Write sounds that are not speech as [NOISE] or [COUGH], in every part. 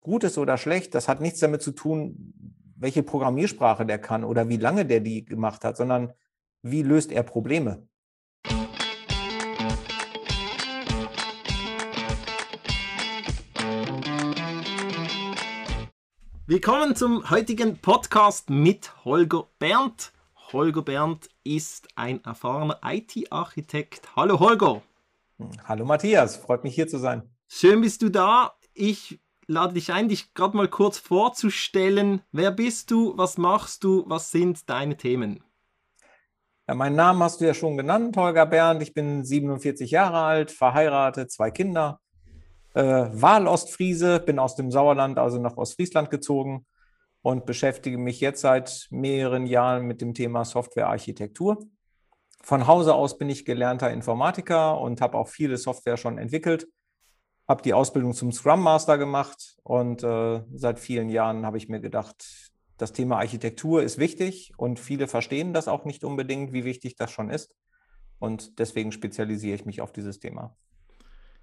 gut ist oder schlecht, das hat nichts damit zu tun, welche Programmiersprache der kann oder wie lange der die gemacht hat, sondern wie löst er Probleme. Willkommen zum heutigen Podcast mit Holger Berndt. Holger Berndt ist ein erfahrener IT-Architekt. Hallo Holger. Hallo Matthias, freut mich hier zu sein. Schön bist du da. Ich lade dich ein, dich gerade mal kurz vorzustellen. Wer bist du? Was machst du? Was sind deine Themen? Ja, meinen Namen hast du ja schon genannt, Holger Berndt. Ich bin 47 Jahre alt, verheiratet, zwei Kinder äh, Wahlostfriese, bin aus dem Sauerland, also nach Ostfriesland gezogen und beschäftige mich jetzt seit mehreren Jahren mit dem Thema Softwarearchitektur. Von Hause aus bin ich gelernter Informatiker und habe auch viele Software schon entwickelt. Habe die Ausbildung zum Scrum Master gemacht und äh, seit vielen Jahren habe ich mir gedacht, das Thema Architektur ist wichtig und viele verstehen das auch nicht unbedingt, wie wichtig das schon ist. Und deswegen spezialisiere ich mich auf dieses Thema.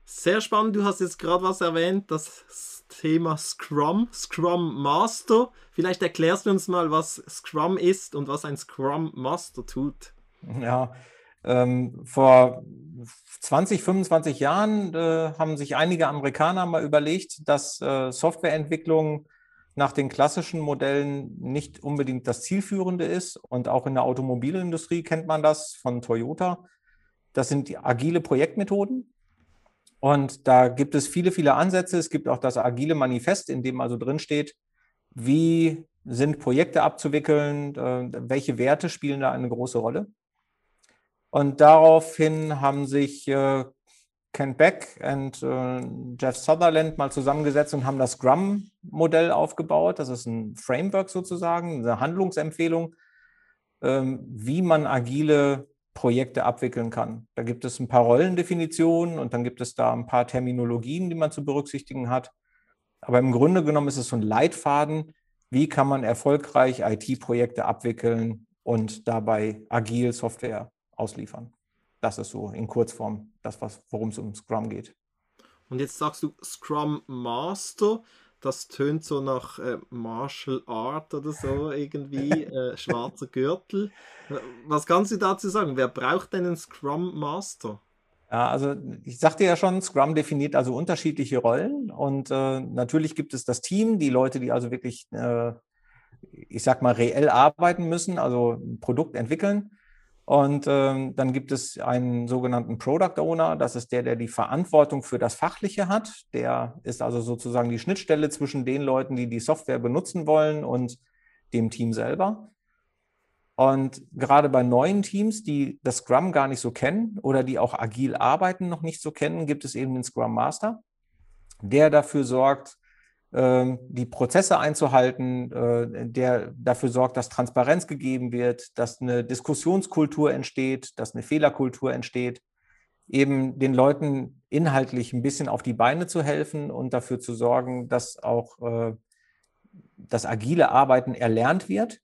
Sehr spannend, du hast jetzt gerade was erwähnt, das Thema Scrum, Scrum Master. Vielleicht erklärst du uns mal, was Scrum ist und was ein Scrum Master tut. Ja, ähm, vor 20, 25 Jahren äh, haben sich einige Amerikaner mal überlegt, dass äh, Softwareentwicklung nach den klassischen Modellen nicht unbedingt das Zielführende ist. Und auch in der Automobilindustrie kennt man das von Toyota. Das sind agile Projektmethoden. Und da gibt es viele, viele Ansätze. Es gibt auch das agile Manifest, in dem also drin steht, wie sind Projekte abzuwickeln, äh, welche Werte spielen da eine große Rolle. Und daraufhin haben sich äh, Ken Beck und äh, Jeff Sutherland mal zusammengesetzt und haben das Scrum-Modell aufgebaut. Das ist ein Framework sozusagen, eine Handlungsempfehlung, ähm, wie man agile Projekte abwickeln kann. Da gibt es ein paar Rollendefinitionen und dann gibt es da ein paar Terminologien, die man zu berücksichtigen hat. Aber im Grunde genommen ist es so ein Leitfaden, wie kann man erfolgreich IT-Projekte abwickeln und dabei agil Software ausliefern. Das ist so in Kurzform das, worum es um Scrum geht. Und jetzt sagst du Scrum Master das tönt so nach äh, Martial Art oder so irgendwie, [LAUGHS] äh, schwarzer Gürtel. Was kannst du dazu sagen? Wer braucht denn einen Scrum Master? Ja, also ich sagte ja schon, Scrum definiert also unterschiedliche Rollen und äh, natürlich gibt es das Team, die Leute, die also wirklich, äh, ich sag mal, reell arbeiten müssen, also ein Produkt entwickeln. Und ähm, dann gibt es einen sogenannten Product Owner. Das ist der, der die Verantwortung für das Fachliche hat. Der ist also sozusagen die Schnittstelle zwischen den Leuten, die die Software benutzen wollen und dem Team selber. Und gerade bei neuen Teams, die das Scrum gar nicht so kennen oder die auch agil arbeiten noch nicht so kennen, gibt es eben den Scrum Master, der dafür sorgt, die Prozesse einzuhalten, äh, der dafür sorgt, dass Transparenz gegeben wird, dass eine Diskussionskultur entsteht, dass eine Fehlerkultur entsteht, eben den Leuten inhaltlich ein bisschen auf die Beine zu helfen und dafür zu sorgen, dass auch äh, das agile Arbeiten erlernt wird.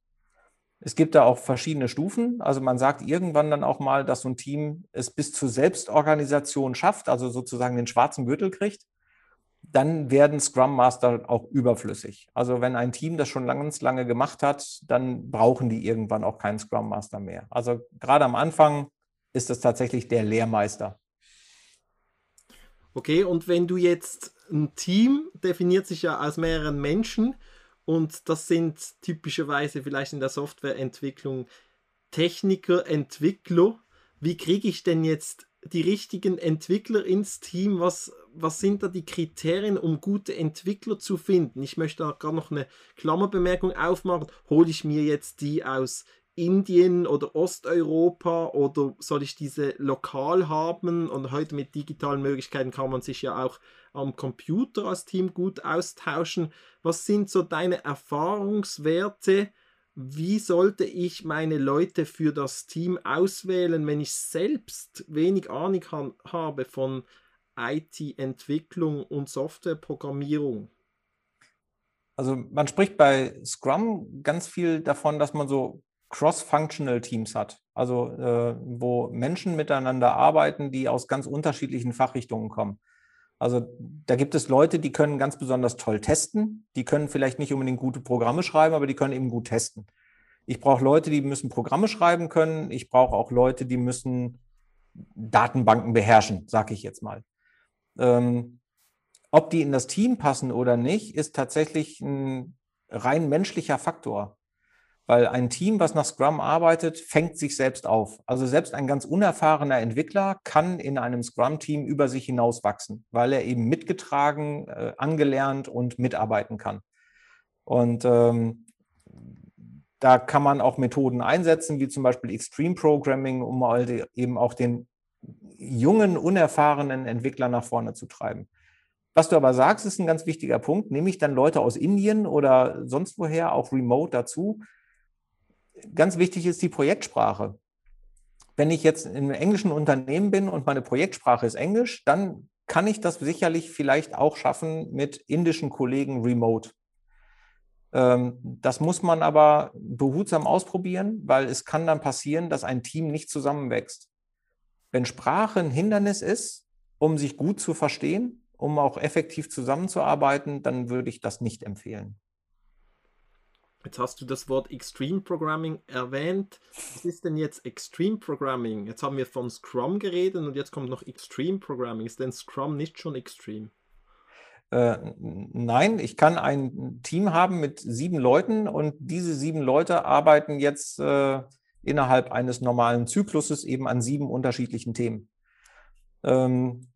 Es gibt da auch verschiedene Stufen. Also man sagt irgendwann dann auch mal, dass so ein Team es bis zur Selbstorganisation schafft, also sozusagen den schwarzen Gürtel kriegt dann werden Scrum Master auch überflüssig. Also wenn ein Team das schon ganz lange gemacht hat, dann brauchen die irgendwann auch keinen Scrum Master mehr. Also gerade am Anfang ist das tatsächlich der Lehrmeister. Okay, und wenn du jetzt ein Team definiert sich ja aus mehreren Menschen und das sind typischerweise vielleicht in der Softwareentwicklung Techniker, Entwickler. Wie kriege ich denn jetzt die richtigen Entwickler ins Team? Was, was sind da die Kriterien, um gute Entwickler zu finden? Ich möchte da gerade noch eine Klammerbemerkung aufmachen. Hole ich mir jetzt die aus Indien oder Osteuropa oder soll ich diese lokal haben? Und heute mit digitalen Möglichkeiten kann man sich ja auch am Computer als Team gut austauschen. Was sind so deine Erfahrungswerte? wie sollte ich meine Leute für das Team auswählen, wenn ich selbst wenig Ahnung habe von IT-Entwicklung und Softwareprogrammierung? Also man spricht bei Scrum ganz viel davon, dass man so cross-functional Teams hat, also äh, wo Menschen miteinander arbeiten, die aus ganz unterschiedlichen Fachrichtungen kommen. Also da gibt es Leute, die können ganz besonders toll testen. Die können vielleicht nicht unbedingt gute Programme schreiben, aber die können eben gut testen. Ich brauche Leute, die müssen Programme schreiben können. Ich brauche auch Leute, die müssen Datenbanken beherrschen, sage ich jetzt mal. Ähm, ob die in das Team passen oder nicht, ist tatsächlich ein rein menschlicher Faktor. Weil ein Team, was nach Scrum arbeitet, fängt sich selbst auf. Also selbst ein ganz unerfahrener Entwickler kann in einem Scrum-Team über sich hinaus wachsen, weil er eben mitgetragen, äh, angelernt und mitarbeiten kann. Und ähm, da kann man auch Methoden einsetzen, wie zum Beispiel Extreme Programming, um eben auch den jungen, unerfahrenen Entwickler nach vorne zu treiben. Was du aber sagst, ist ein ganz wichtiger Punkt. Nehme ich dann Leute aus Indien oder sonst woher, auch remote dazu? Ganz wichtig ist die Projektsprache. Wenn ich jetzt in einem englischen Unternehmen bin und meine Projektsprache ist Englisch, dann kann ich das sicherlich vielleicht auch schaffen mit indischen Kollegen remote. Ähm, das muss man aber behutsam ausprobieren, weil es kann dann passieren, dass ein Team nicht zusammenwächst. Wenn Sprache ein Hindernis ist, um sich gut zu verstehen, um auch effektiv zusammenzuarbeiten, dann würde ich das nicht empfehlen. Jetzt hast du das Wort Extreme Programming erwähnt. Was ist denn jetzt Extreme Programming? Jetzt haben wir von Scrum geredet und jetzt kommt noch Extreme Programming. Ist denn Scrum nicht schon extrem? Äh, nein, ich kann ein Team haben mit sieben Leuten und diese sieben Leute arbeiten jetzt äh, innerhalb eines normalen Zykluses eben an sieben unterschiedlichen Themen. Ähm,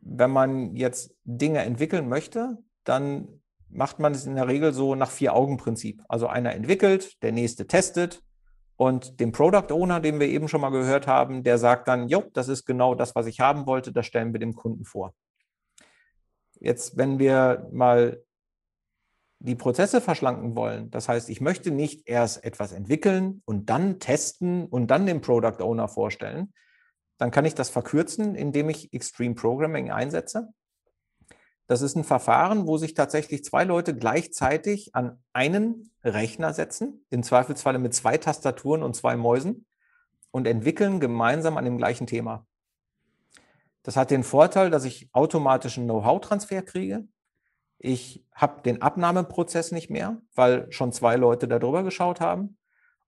wenn man jetzt Dinge entwickeln möchte, dann macht man es in der Regel so nach Vier-Augen-Prinzip. Also einer entwickelt, der nächste testet und dem Product Owner, den wir eben schon mal gehört haben, der sagt dann, jo, das ist genau das, was ich haben wollte, das stellen wir dem Kunden vor. Jetzt, wenn wir mal die Prozesse verschlanken wollen, das heißt, ich möchte nicht erst etwas entwickeln und dann testen und dann dem Product Owner vorstellen, dann kann ich das verkürzen, indem ich Extreme Programming einsetze. Das ist ein Verfahren, wo sich tatsächlich zwei Leute gleichzeitig an einen Rechner setzen, im Zweifelsfalle mit zwei Tastaturen und zwei Mäusen und entwickeln gemeinsam an dem gleichen Thema. Das hat den Vorteil, dass ich automatischen Know-how-Transfer kriege. Ich habe den Abnahmeprozess nicht mehr, weil schon zwei Leute darüber geschaut haben.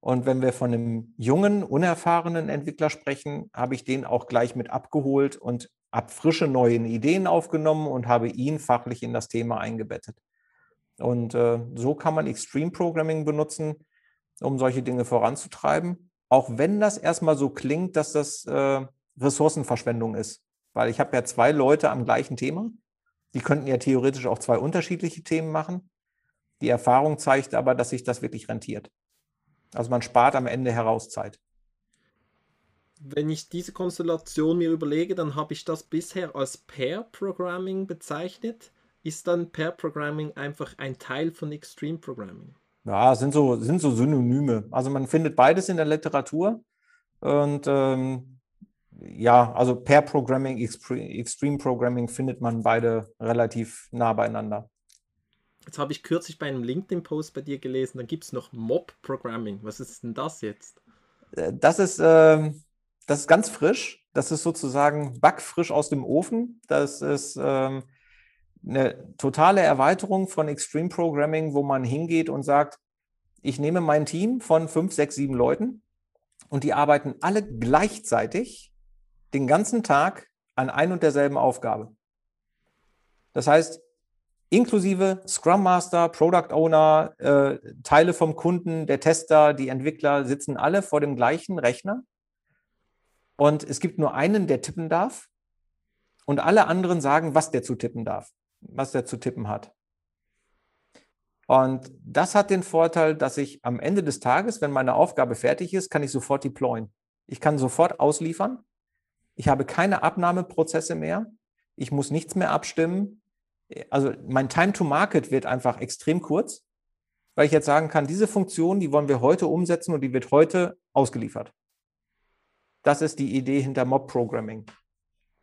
Und wenn wir von einem jungen, unerfahrenen Entwickler sprechen, habe ich den auch gleich mit abgeholt und habe frische neue Ideen aufgenommen und habe ihn fachlich in das Thema eingebettet. Und äh, so kann man Extreme Programming benutzen, um solche Dinge voranzutreiben. Auch wenn das erstmal so klingt, dass das äh, Ressourcenverschwendung ist weil ich habe ja zwei Leute am gleichen Thema. Die könnten ja theoretisch auch zwei unterschiedliche Themen machen. Die Erfahrung zeigt aber, dass sich das wirklich rentiert. Also man spart am Ende heraus Zeit. Wenn ich diese Konstellation mir überlege, dann habe ich das bisher als Pair Programming bezeichnet. Ist dann Pair Programming einfach ein Teil von Extreme Programming? Ja, sind so, sind so Synonyme. Also man findet beides in der Literatur. Und ähm, ja, also per Programming, Extreme Programming findet man beide relativ nah beieinander. Jetzt habe ich kürzlich bei einem LinkedIn-Post bei dir gelesen, dann gibt es noch Mob-Programming. Was ist denn das jetzt? Äh, das ist, äh, das ist ganz frisch. Das ist sozusagen backfrisch aus dem Ofen. Das ist ähm, eine totale Erweiterung von Extreme Programming, wo man hingeht und sagt, ich nehme mein Team von fünf, sechs, sieben Leuten und die arbeiten alle gleichzeitig den ganzen Tag an ein und derselben Aufgabe. Das heißt, inklusive Scrum Master, Product Owner, äh, Teile vom Kunden, der Tester, die Entwickler sitzen alle vor dem gleichen Rechner. Und es gibt nur einen, der tippen darf. Und alle anderen sagen, was der zu tippen darf, was der zu tippen hat. Und das hat den Vorteil, dass ich am Ende des Tages, wenn meine Aufgabe fertig ist, kann ich sofort deployen. Ich kann sofort ausliefern ich habe keine Abnahmeprozesse mehr. Ich muss nichts mehr abstimmen. Also mein Time to Market wird einfach extrem kurz, weil ich jetzt sagen kann, diese Funktion, die wollen wir heute umsetzen und die wird heute ausgeliefert. Das ist die Idee hinter Mob Programming.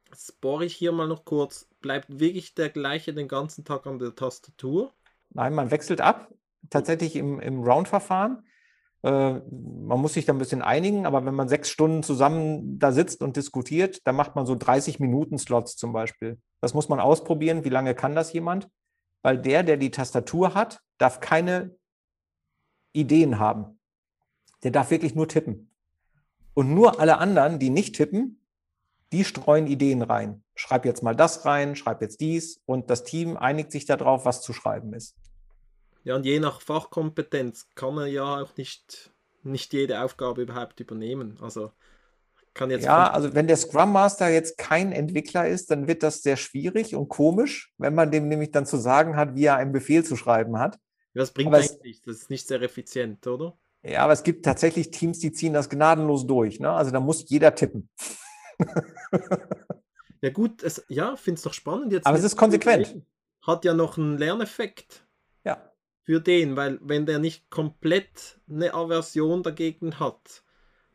Jetzt bohre ich hier mal noch kurz. Bleibt wirklich der gleiche den ganzen Tag an der Tastatur? Nein, man wechselt ab. Tatsächlich im, im Round-Verfahren. Äh, man muss sich da ein bisschen einigen, aber wenn man sechs Stunden zusammen da sitzt und diskutiert, dann macht man so 30 Minuten Slots zum Beispiel. Das muss man ausprobieren. Wie lange kann das jemand? Weil der, der die Tastatur hat, darf keine Ideen haben. Der darf wirklich nur tippen. Und nur alle anderen, die nicht tippen, die streuen Ideen rein. Schreib jetzt mal das rein, schreib jetzt dies und das Team einigt sich darauf, was zu schreiben ist. Ja, und je nach Fachkompetenz kann er ja auch nicht, nicht jede Aufgabe überhaupt übernehmen. Also kann jetzt. Ja, also wenn der Scrum Master jetzt kein Entwickler ist, dann wird das sehr schwierig und komisch, wenn man dem nämlich dann zu sagen hat, wie er einen Befehl zu schreiben hat. Das bringt eigentlich nichts. Das ist nicht sehr effizient, oder? Ja, aber es gibt tatsächlich Teams, die ziehen das gnadenlos durch. Ne? Also da muss jeder tippen. ja gut, es, ja, finde es doch spannend jetzt. Aber es ist konsequent. Hat ja noch einen Lerneffekt. Ja. Für den, weil wenn der nicht komplett eine Aversion dagegen hat,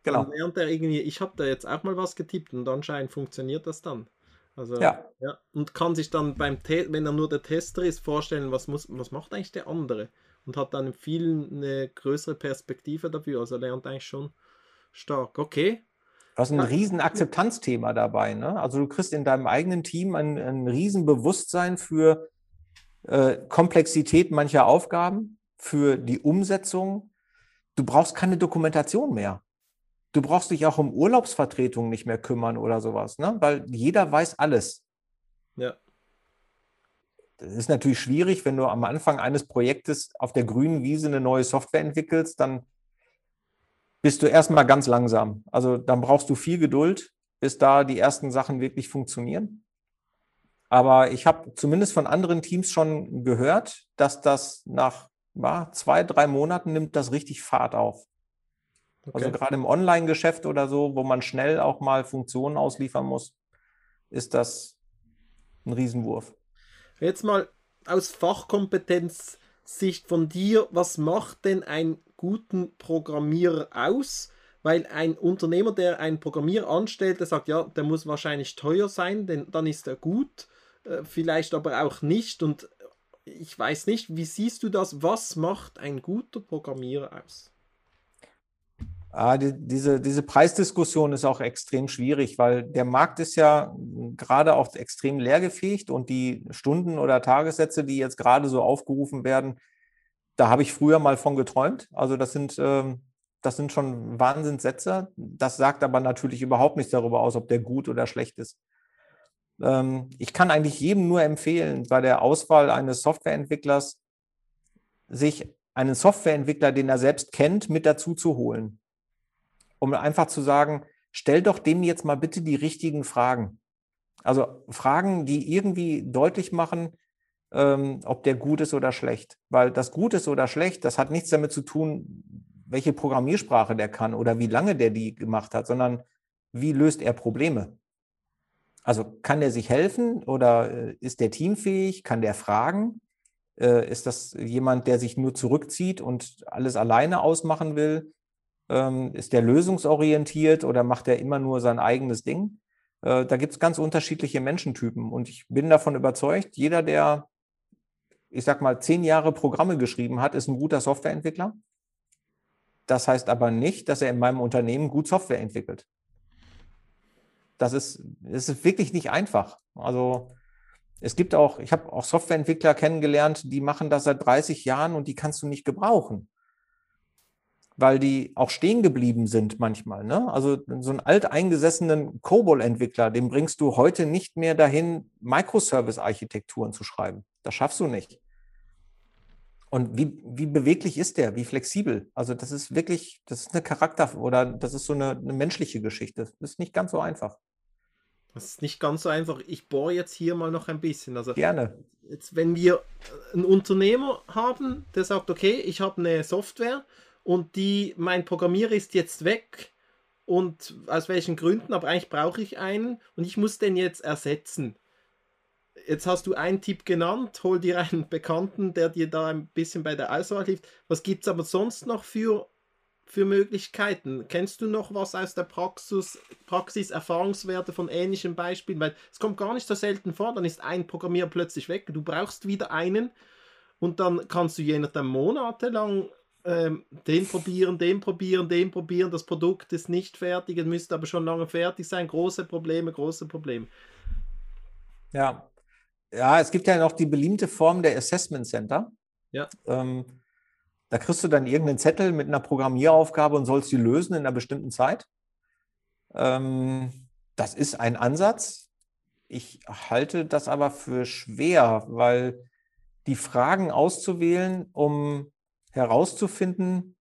genau. dann lernt er irgendwie, ich habe da jetzt auch mal was getippt und anscheinend funktioniert das dann. Also, ja. ja. Und kann sich dann beim Te wenn er nur der Tester ist, vorstellen, was, muss, was macht eigentlich der andere? Und hat dann viel eine größere Perspektive dafür. Also lernt eigentlich schon stark. Okay, Du hast ein riesen Akzeptanzthema dabei. Ne? Also du kriegst in deinem eigenen Team ein, ein riesen Bewusstsein für äh, Komplexität mancher Aufgaben, für die Umsetzung. Du brauchst keine Dokumentation mehr. Du brauchst dich auch um Urlaubsvertretungen nicht mehr kümmern oder sowas, ne? weil jeder weiß alles. Ja. Das ist natürlich schwierig, wenn du am Anfang eines Projektes auf der grünen Wiese eine neue Software entwickelst, dann bist du erstmal ganz langsam. Also dann brauchst du viel Geduld, bis da die ersten Sachen wirklich funktionieren. Aber ich habe zumindest von anderen Teams schon gehört, dass das nach ja, zwei, drei Monaten nimmt das richtig Fahrt auf. Okay. Also gerade im Online-Geschäft oder so, wo man schnell auch mal Funktionen ausliefern muss, ist das ein Riesenwurf. Jetzt mal aus Fachkompetenz-Sicht von dir, was macht denn ein guten Programmierer aus? Weil ein Unternehmer, der einen Programmierer anstellt, der sagt, ja, der muss wahrscheinlich teuer sein, denn dann ist er gut, vielleicht aber auch nicht. Und ich weiß nicht, wie siehst du das? Was macht ein guter Programmierer aus? Ah, die, diese, diese Preisdiskussion ist auch extrem schwierig, weil der Markt ist ja gerade auch extrem leergefegt und die Stunden oder Tagessätze, die jetzt gerade so aufgerufen werden, da habe ich früher mal von geträumt. Also das sind, ähm, das sind schon Wahnsinnssätze. Das sagt aber natürlich überhaupt nichts darüber aus, ob der gut oder schlecht ist. Ähm, ich kann eigentlich jedem nur empfehlen, bei der Auswahl eines Softwareentwicklers sich einen Softwareentwickler, den er selbst kennt, mit dazu zu holen. Um einfach zu sagen, stell doch dem jetzt mal bitte die richtigen Fragen. Also Fragen, die irgendwie deutlich machen, ähm, ob der gut ist oder schlecht. Weil das gut ist oder schlecht, das hat nichts damit zu tun, welche Programmiersprache der kann oder wie lange der die gemacht hat, sondern wie löst er Probleme. Also kann der sich helfen oder äh, ist der teamfähig? Kann der fragen? Äh, ist das jemand, der sich nur zurückzieht und alles alleine ausmachen will? Ähm, ist der lösungsorientiert oder macht er immer nur sein eigenes Ding? Äh, da gibt es ganz unterschiedliche Menschentypen und ich bin davon überzeugt, jeder, der ich sag mal, zehn Jahre Programme geschrieben hat, ist ein guter Softwareentwickler. Das heißt aber nicht, dass er in meinem Unternehmen gut Software entwickelt. Das ist, das ist wirklich nicht einfach. Also es gibt auch, ich habe auch Softwareentwickler kennengelernt, die machen das seit 30 Jahren und die kannst du nicht gebrauchen. Weil die auch stehen geblieben sind manchmal. Ne? Also so einen alteingesessenen COBOL-Entwickler, den bringst du heute nicht mehr dahin, Microservice-Architekturen zu schreiben. Das schaffst du nicht. Und wie, wie beweglich ist der? Wie flexibel? Also, das ist wirklich, das ist eine Charakter- oder das ist so eine, eine menschliche Geschichte. Das ist nicht ganz so einfach. Das ist nicht ganz so einfach. Ich bohre jetzt hier mal noch ein bisschen. Also Gerne. Jetzt, wenn wir einen Unternehmer haben, der sagt, okay, ich habe eine Software und die, mein Programmierer ist jetzt weg und aus welchen Gründen, aber eigentlich brauche ich einen und ich muss den jetzt ersetzen jetzt hast du einen Tipp genannt, hol dir einen [LAUGHS] Bekannten, der dir da ein bisschen bei der Auswahl hilft. Was gibt es aber sonst noch für, für Möglichkeiten? Kennst du noch was aus der Praxis, Praxis, Erfahrungswerte von ähnlichen Beispielen? Weil es kommt gar nicht so selten vor, dann ist ein Programmierer plötzlich weg, du brauchst wieder einen und dann kannst du je nachdem monatelang ähm, den probieren, den probieren, den probieren, das Produkt ist nicht fertig, es müsste aber schon lange fertig sein, große Probleme, große Probleme. Ja. Ja, es gibt ja noch die beliebte Form der Assessment Center. Ja. Ähm, da kriegst du dann irgendeinen Zettel mit einer Programmieraufgabe und sollst die lösen in einer bestimmten Zeit. Ähm, das ist ein Ansatz. Ich halte das aber für schwer, weil die Fragen auszuwählen, um herauszufinden,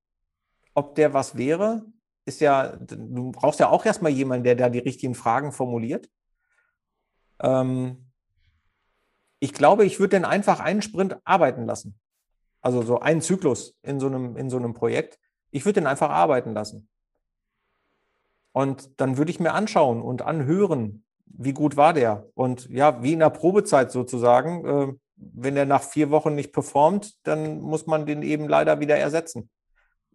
ob der was wäre, ist ja, du brauchst ja auch erstmal jemanden, der da die richtigen Fragen formuliert. Ähm, ich glaube, ich würde den einfach einen Sprint arbeiten lassen. Also so einen Zyklus in so einem, in so einem Projekt. Ich würde den einfach arbeiten lassen. Und dann würde ich mir anschauen und anhören, wie gut war der. Und ja, wie in der Probezeit sozusagen, äh, wenn der nach vier Wochen nicht performt, dann muss man den eben leider wieder ersetzen.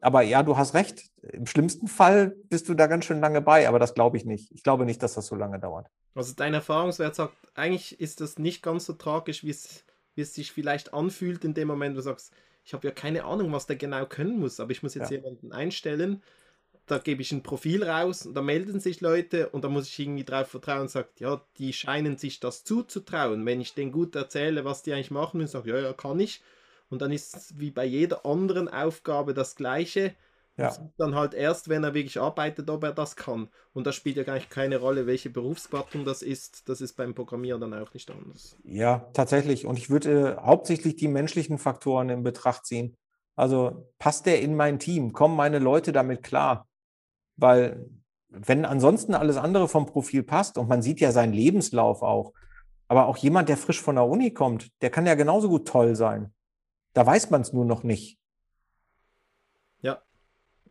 Aber ja, du hast recht. Im schlimmsten Fall bist du da ganz schön lange bei, aber das glaube ich nicht. Ich glaube nicht, dass das so lange dauert. Also dein Erfahrungswert sagt, eigentlich ist das nicht ganz so tragisch, wie es, wie es sich vielleicht anfühlt in dem Moment, wo du sagst, ich habe ja keine Ahnung, was der genau können muss, aber ich muss jetzt ja. jemanden einstellen da gebe ich ein Profil raus und da melden sich Leute und da muss ich irgendwie darauf vertrauen und sagt, ja, die scheinen sich das zuzutrauen. Wenn ich denen gut erzähle, was die eigentlich machen, und sage, ja, ja, kann ich. Und dann ist es wie bei jeder anderen Aufgabe das Gleiche. Ja. Dann halt erst, wenn er wirklich arbeitet, ob er das kann. Und das spielt ja eigentlich keine Rolle, welche Berufsgattung das ist. Das ist beim Programmieren dann auch nicht anders. Ja, tatsächlich. Und ich würde äh, hauptsächlich die menschlichen Faktoren in Betracht ziehen. Also passt der in mein Team? Kommen meine Leute damit klar? Weil wenn ansonsten alles andere vom Profil passt und man sieht ja seinen Lebenslauf auch, aber auch jemand, der frisch von der Uni kommt, der kann ja genauso gut toll sein. Da weiß man es nur noch nicht.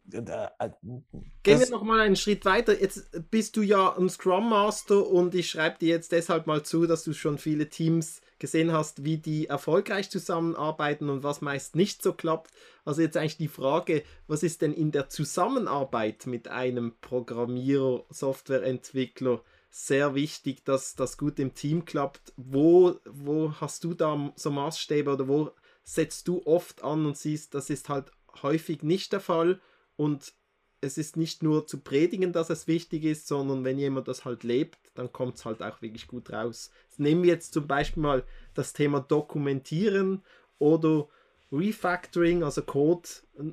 Gehen wir noch mal einen Schritt weiter. Jetzt bist du ja ein Scrum Master und ich schreibe dir jetzt deshalb mal zu, dass du schon viele Teams gesehen hast, wie die erfolgreich zusammenarbeiten und was meist nicht so klappt. Also jetzt eigentlich die Frage, was ist denn in der Zusammenarbeit mit einem Programmierer, Softwareentwickler sehr wichtig, dass das gut im Team klappt? Wo, wo hast du da so Maßstäbe oder wo setzt du oft an und siehst, das ist halt häufig nicht der Fall und es ist nicht nur zu predigen, dass es wichtig ist, sondern wenn jemand das halt lebt, dann kommt es halt auch wirklich gut raus. Nehmen wir jetzt zum Beispiel mal das Thema Dokumentieren oder Refactoring, also Code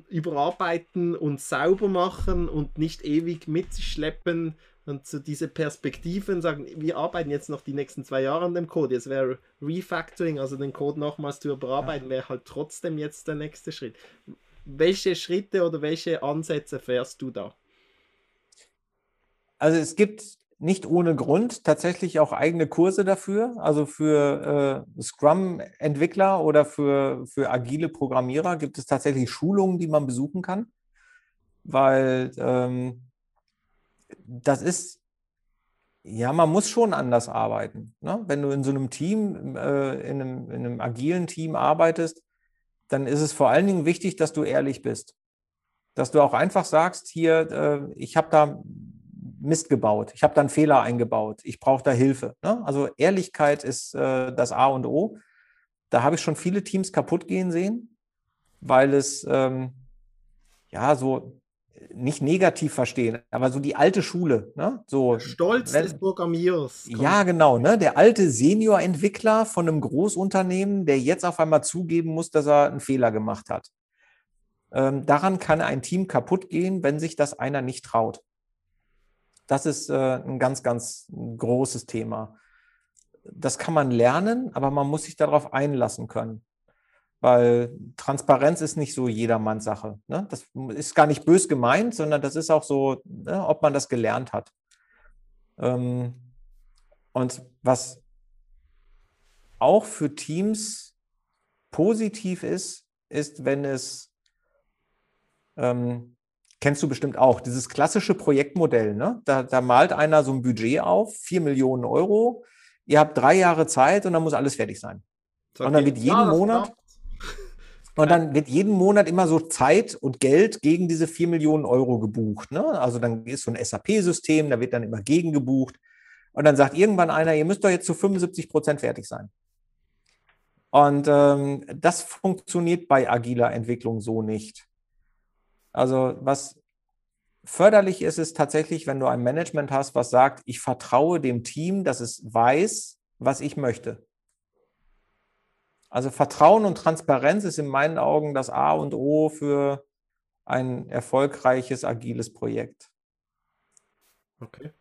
überarbeiten und sauber machen und nicht ewig mit sich schleppen und so diese Perspektiven sagen, wir arbeiten jetzt noch die nächsten zwei Jahre an dem Code. Jetzt wäre Refactoring, also den Code nochmals zu überarbeiten, wäre halt trotzdem jetzt der nächste Schritt welche Schritte oder welche Ansätze fährst du da? Also es gibt nicht ohne Grund tatsächlich auch eigene Kurse dafür, also für äh, Scrum-Entwickler oder für, für agile Programmierer gibt es tatsächlich Schulungen, die man besuchen kann, weil ähm, das ist, ja, man muss schon anders arbeiten. Ne? Wenn du in so einem Team, äh, in, einem, in einem agilen Team arbeitest, dann ist es vor allen Dingen wichtig, dass du ehrlich bist. Dass du auch einfach sagst, hier, äh, ich habe da Mist gebaut, ich habe da einen Fehler eingebaut, ich brauche da Hilfe. Ne? Also Ehrlichkeit ist äh, das A und O. Da habe ich schon viele Teams kaputt gehen sehen, weil es ähm, ja so nicht negativ verstehen, aber so die alte Schule. Ne? So, Stolz wenn, des Programmierers. Ja, genau. Ne? Der alte Senior-Entwickler von einem Großunternehmen, der jetzt auf einmal zugeben muss, dass er einen Fehler gemacht hat. Ähm, daran kann ein Team kaputt gehen, wenn sich das einer nicht traut. Das ist äh, ein ganz, ganz großes Thema. Das kann man lernen, aber man muss sich darauf einlassen können weil Transparenz ist nicht so jedermanns Sache. Ne? Das ist gar nicht bös gemeint, sondern das ist auch so, ne, ob man das gelernt hat. Ähm, und was auch für Teams positiv ist, ist, wenn es, ähm, kennst du bestimmt auch, dieses klassische Projektmodell. Ne? Da, da malt einer so ein Budget auf, 4 Millionen Euro. Ihr habt drei Jahre Zeit und dann muss alles fertig sein. Und dann wird jeden Monat, und dann wird jeden Monat immer so Zeit und Geld gegen diese 4 Millionen Euro gebucht. Ne? Also dann ist so ein SAP-System, da wird dann immer gegen gebucht. Und dann sagt irgendwann einer, ihr müsst doch jetzt zu 75 Prozent fertig sein. Und ähm, das funktioniert bei agiler Entwicklung so nicht. Also was förderlich ist, ist tatsächlich, wenn du ein Management hast, was sagt, ich vertraue dem Team, dass es weiß, was ich möchte. Also Vertrauen und Transparenz ist in meinen Augen das A und O für ein erfolgreiches, agiles Projekt. Okay.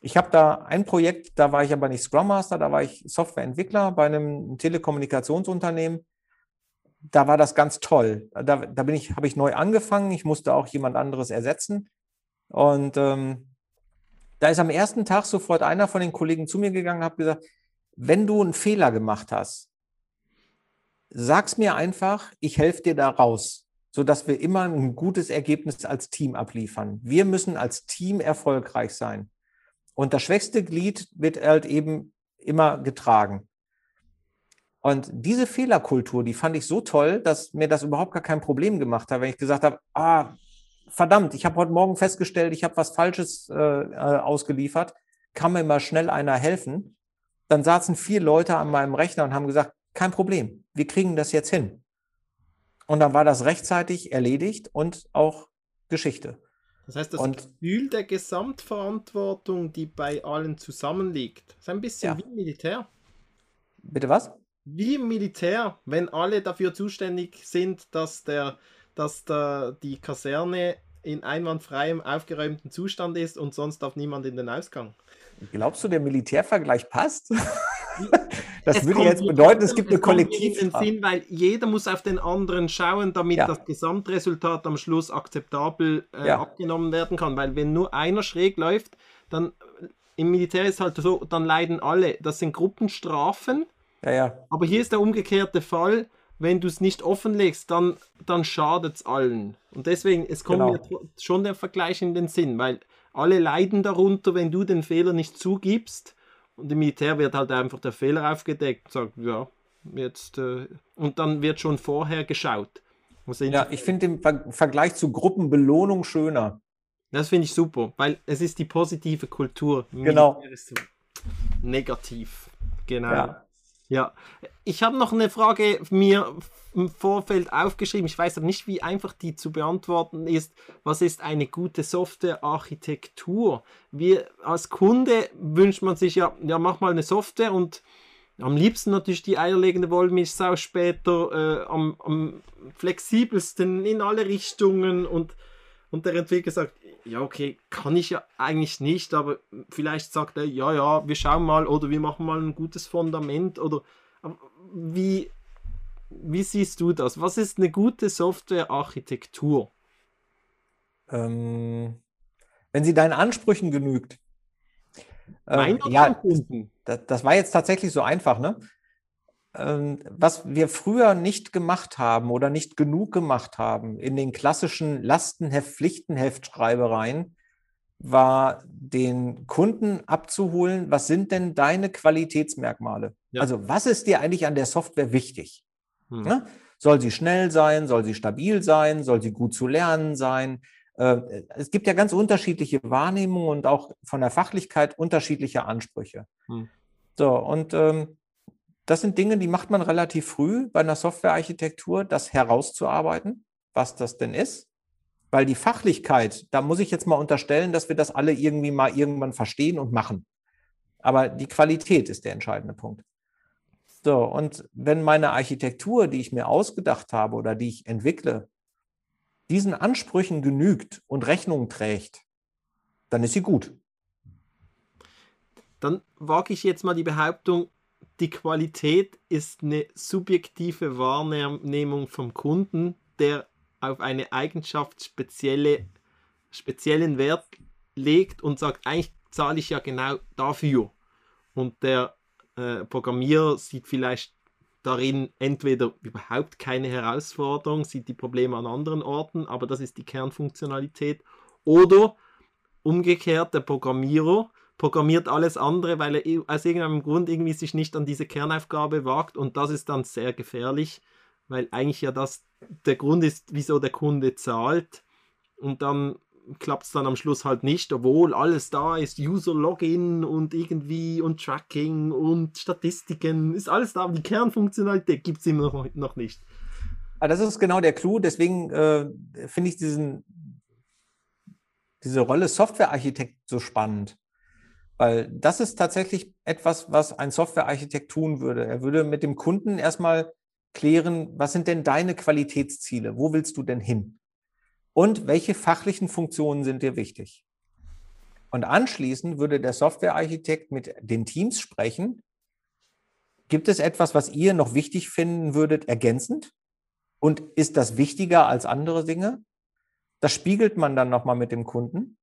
Ich habe da ein Projekt, da war ich aber nicht Scrum Master, da war ich Softwareentwickler bei einem Telekommunikationsunternehmen. Da war das ganz toll. Da, da bin ich, habe ich neu angefangen. Ich musste auch jemand anderes ersetzen. Und ähm, da ist am ersten Tag sofort einer von den Kollegen zu mir gegangen und hat gesagt, wenn du einen Fehler gemacht hast, sag's mir einfach, ich helfe dir da raus, sodass wir immer ein gutes Ergebnis als Team abliefern. Wir müssen als Team erfolgreich sein. Und das schwächste Glied wird halt eben immer getragen. Und diese Fehlerkultur, die fand ich so toll, dass mir das überhaupt gar kein Problem gemacht hat, wenn ich gesagt habe, ah, verdammt, ich habe heute Morgen festgestellt, ich habe was Falsches äh, äh ausgeliefert, kann mir mal schnell einer helfen? Dann saßen vier Leute an meinem Rechner und haben gesagt, kein Problem, wir kriegen das jetzt hin. Und dann war das rechtzeitig erledigt und auch Geschichte. Das heißt, das Und- Gefühl der Gesamtverantwortung, die bei allen zusammenliegt, ist ein bisschen Ja. wie im Militär. Bitte was? Wie im Militär, wenn alle dafür zuständig sind, dass, der, dass der, die Kaserne in einwandfreiem, aufgeräumten Zustand ist und sonst darf niemand in den Ausgang. Glaubst du, der Militärvergleich passt? [LAUGHS] das Es würde jetzt bedeuten, es gibt eine. Sinn, weil jeder muss auf den anderen schauen, damit Ja. das Gesamtresultat am Schluss akzeptabel äh, Ja. abgenommen werden kann. Weil wenn nur einer schräg läuft, dann äh, im Militär ist halt so, dann leiden alle. Das sind Gruppenstrafen, Ja, ja, aber hier ist der umgekehrte Fall. Wenn du es nicht offenlegst, dann, dann schadet es allen. Und deswegen, es kommt Genau. mir schon der Vergleich in den Sinn, weil alle leiden darunter, wenn du den Fehler nicht zugibst. Und im Militär wird halt einfach der Fehler aufgedeckt und sagt, ja, jetzt. Äh, und dann wird schon vorher geschaut. Ja ich finde den Ver Vergleich zu Gruppenbelohnung schöner. Das finde ich super, weil es ist die positive Kultur. Genau. Negativ. Genau. Ja. Ja, ich habe noch eine Frage mir im Vorfeld aufgeschrieben. Ich weiß aber nicht, wie einfach die zu beantworten ist. Was ist eine gute Softwarearchitektur? Wir als Kunde wünscht man sich ja, ja, mach mal eine Software und am liebsten natürlich die eierlegende Wollmilchsau später äh, am, am flexibelsten in alle Richtungen und, und der Entwickler sagt, ja okay, kann ich ja eigentlich nicht, aber vielleicht sagt er, ja, ja, wir schauen mal oder wir machen mal ein gutes Fundament oder wie, wie siehst du das? Was ist eine gute Softwarearchitektur? Ähm, wenn sie deinen Ansprüchen genügt. Ähm, ja, das, das war jetzt tatsächlich so einfach, ne? Ähm, was wir früher nicht gemacht haben oder nicht genug gemacht haben in den klassischen Lastenheft, Pflichtenheftschreibereien, war den Kunden abzuholen, was sind denn deine Qualitätsmerkmale? Ja. Also was ist dir eigentlich an der Software wichtig? Hm. Ne? Soll sie schnell sein? Soll sie stabil sein? Soll sie gut zu lernen sein? Äh, Es gibt ja ganz unterschiedliche Wahrnehmungen und auch von der Fachlichkeit unterschiedliche Ansprüche. Hm. So, und ähm, das sind Dinge, die macht man relativ früh bei einer Softwarearchitektur, das herauszuarbeiten, was das denn ist. Weil die Fachlichkeit, da muss ich jetzt mal unterstellen, dass wir das alle irgendwie mal irgendwann verstehen und machen. Aber die Qualität ist der entscheidende Punkt. So, und wenn meine Architektur, die ich mir ausgedacht habe oder die ich entwickle, diesen Ansprüchen genügt und Rechnung trägt, dann ist sie gut. Dann wage ich jetzt mal die Behauptung, die Qualität ist eine subjektive Wahrnehmung vom Kunden, der auf eine Eigenschaft spezielle, speziellen Wert legt und sagt, eigentlich zahle ich ja genau dafür. Und der äh, Programmierer sieht vielleicht darin entweder überhaupt keine Herausforderung, sieht die Probleme an anderen Orten, aber das ist die Kernfunktionalität. Oder umgekehrt, der Programmierer programmiert alles andere, weil er aus irgendeinem Grund irgendwie sich nicht an diese Kernaufgabe wagt und das ist dann sehr gefährlich, weil eigentlich ja das der Grund ist, wieso der Kunde zahlt und dann klappt es dann am Schluss halt nicht, obwohl alles da ist, User-Login und irgendwie und Tracking und Statistiken, ist alles da, aber die Kernfunktionalität gibt es immer noch, noch nicht. Aber das ist genau der Clou. Deswegen äh, finde ich diesen, diese Rolle Softwarearchitekt so spannend. Weil das ist tatsächlich etwas, was ein Softwarearchitekt tun würde. Er würde mit dem Kunden erstmal klären, was sind denn deine Qualitätsziele? Wo willst du denn hin? Und welche fachlichen Funktionen sind dir wichtig? Und anschließend würde der Softwarearchitekt mit den Teams sprechen. Gibt es etwas, was ihr noch wichtig finden würdet, ergänzend? Und ist das wichtiger als andere Dinge? Das spiegelt man dann nochmal mit dem Kunden.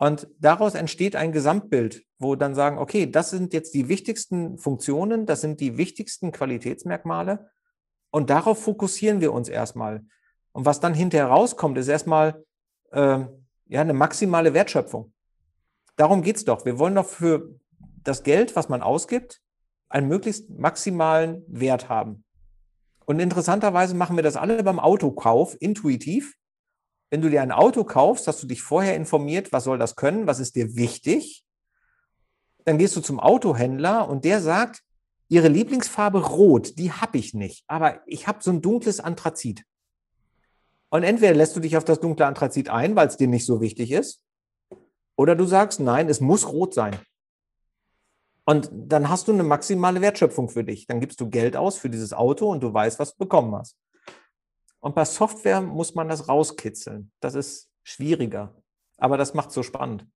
Und daraus entsteht ein Gesamtbild, wo dann sagen, okay, das sind jetzt die wichtigsten Funktionen, das sind die wichtigsten Qualitätsmerkmale. Und darauf fokussieren wir uns erstmal. Und was dann hinterher rauskommt, ist erstmal äh, ja, eine maximale Wertschöpfung. Darum geht's doch. Wir wollen doch für das Geld, was man ausgibt, einen möglichst maximalen Wert haben. Und interessanterweise machen wir das alle beim Autokauf intuitiv. Wenn du dir ein Auto kaufst, hast du dich vorher informiert, was soll das können, was ist dir wichtig. Dann gehst du zum Autohändler und der sagt, ihre Lieblingsfarbe rot, die habe ich nicht, aber ich habe so ein dunkles Anthrazit. Und entweder lässt du dich auf das dunkle Anthrazit ein, weil es dir nicht so wichtig ist, oder du sagst, nein, es muss rot sein. Und dann hast du eine maximale Wertschöpfung für dich. Dann gibst du Geld aus für dieses Auto und du weißt, was du bekommen hast. Und bei Software muss man das rauskitzeln. Das ist schwieriger. Aber das macht so spannend.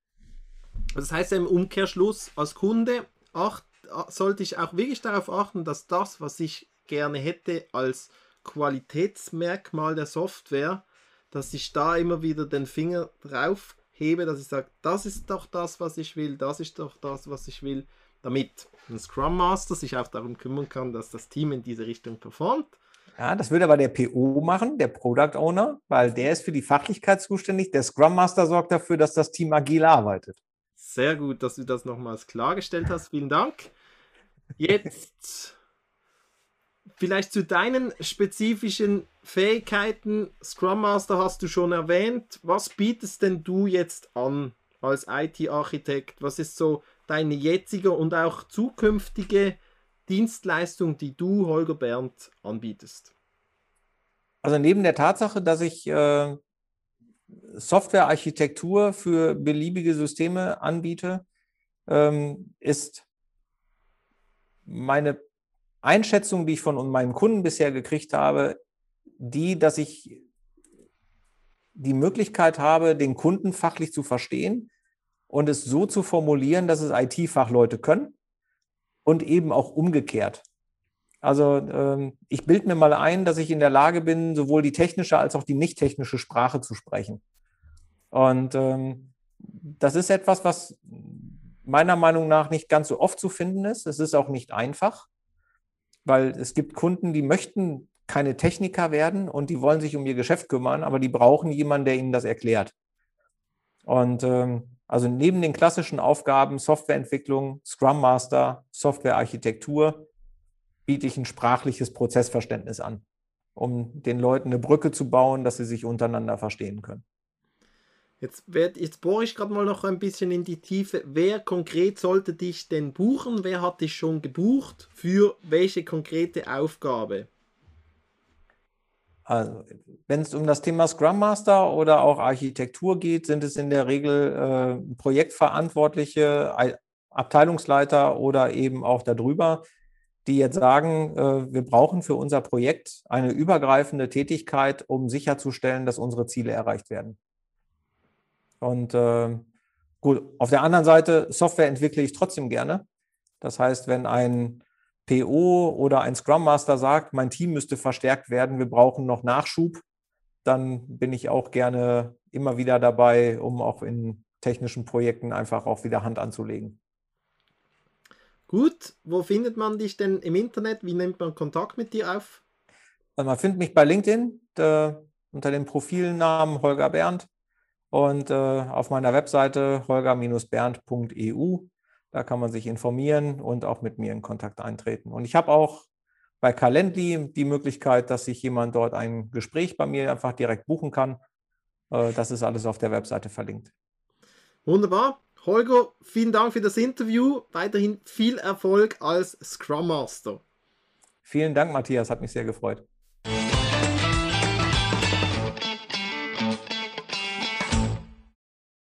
Das heißt im Umkehrschluss, als Kunde acht, sollte ich auch wirklich darauf achten, dass das, was ich gerne hätte als Qualitätsmerkmal der Software, dass ich da immer wieder den Finger drauf hebe, dass ich sage, das ist doch das, was ich will, das ist doch das, was ich will damit ein Scrum Master sich auch darum kümmern kann, dass das Team in diese Richtung performt. Ja, das würde aber der PO machen, der Product Owner, weil der ist für die Fachlichkeit zuständig. Der Scrum Master sorgt dafür, dass das Team agil arbeitet. Sehr gut, dass du das nochmals klargestellt hast. Vielen Dank. Jetzt vielleicht zu deinen spezifischen Fähigkeiten. Scrum Master hast du schon erwähnt. Was bietest denn du jetzt an als IT-Architekt? Was ist so deine jetzige und auch zukünftige Dienstleistung, die du, Holger Berndt, anbietest? Also neben der Tatsache, dass ich äh, Softwarearchitektur für beliebige Systeme anbiete, ähm, ist meine Einschätzung, die ich von meinen Kunden bisher gekriegt habe, die, dass ich die Möglichkeit habe, den Kunden fachlich zu verstehen, und es so zu formulieren, dass es IT-Fachleute können und eben auch umgekehrt. Also ähm, ich bilde mir mal ein, dass ich in der Lage bin, sowohl die technische als auch die nicht technische Sprache zu sprechen. Und ähm, das ist etwas, was meiner Meinung nach nicht ganz so oft zu finden ist. Es ist auch nicht einfach, weil es gibt Kunden, die möchten keine Techniker werden und die wollen sich um ihr Geschäft kümmern, aber die brauchen jemanden, der ihnen das erklärt. Und ähm, also neben den klassischen Aufgaben Softwareentwicklung, Scrum Master, Softwarearchitektur biete ich ein sprachliches Prozessverständnis an, um den Leuten eine Brücke zu bauen, dass sie sich untereinander verstehen können. Jetzt, werd, jetzt bohre ich gerade mal noch ein bisschen in die Tiefe. Wer konkret sollte dich denn buchen? Wer hat dich schon gebucht? Für welche konkrete Aufgabe? Also, wenn es um das Thema Scrum Master oder auch Architektur geht, sind es in der Regel äh, Projektverantwortliche, Abteilungsleiter oder eben auch darüber, die jetzt sagen, äh, wir brauchen für unser Projekt eine übergreifende Tätigkeit, um sicherzustellen, dass unsere Ziele erreicht werden. Und äh, gut, auf der anderen Seite, Software entwickle ich trotzdem gerne. Das heißt, wenn ein PO oder ein Scrum Master sagt, mein Team müsste verstärkt werden, wir brauchen noch Nachschub, dann bin ich auch gerne immer wieder dabei, um auch in technischen Projekten einfach auch wieder Hand anzulegen. Gut, wo findet man dich denn im Internet? Wie nimmt man Kontakt mit dir auf? Also man findet mich bei LinkedIn äh, unter dem Profilnamen Holger Berndt und äh, auf meiner Webseite holger-bernd.eu da kann man sich informieren und auch mit mir in Kontakt eintreten. Und ich habe auch bei Calendly die Möglichkeit, dass sich jemand dort ein Gespräch bei mir einfach direkt buchen kann. Äh, das ist alles auf der Webseite verlinkt. Wunderbar. Holger, vielen Dank für das Interview. Weiterhin viel Erfolg als Scrum Master. Vielen Dank, Matthias. Hat mich sehr gefreut.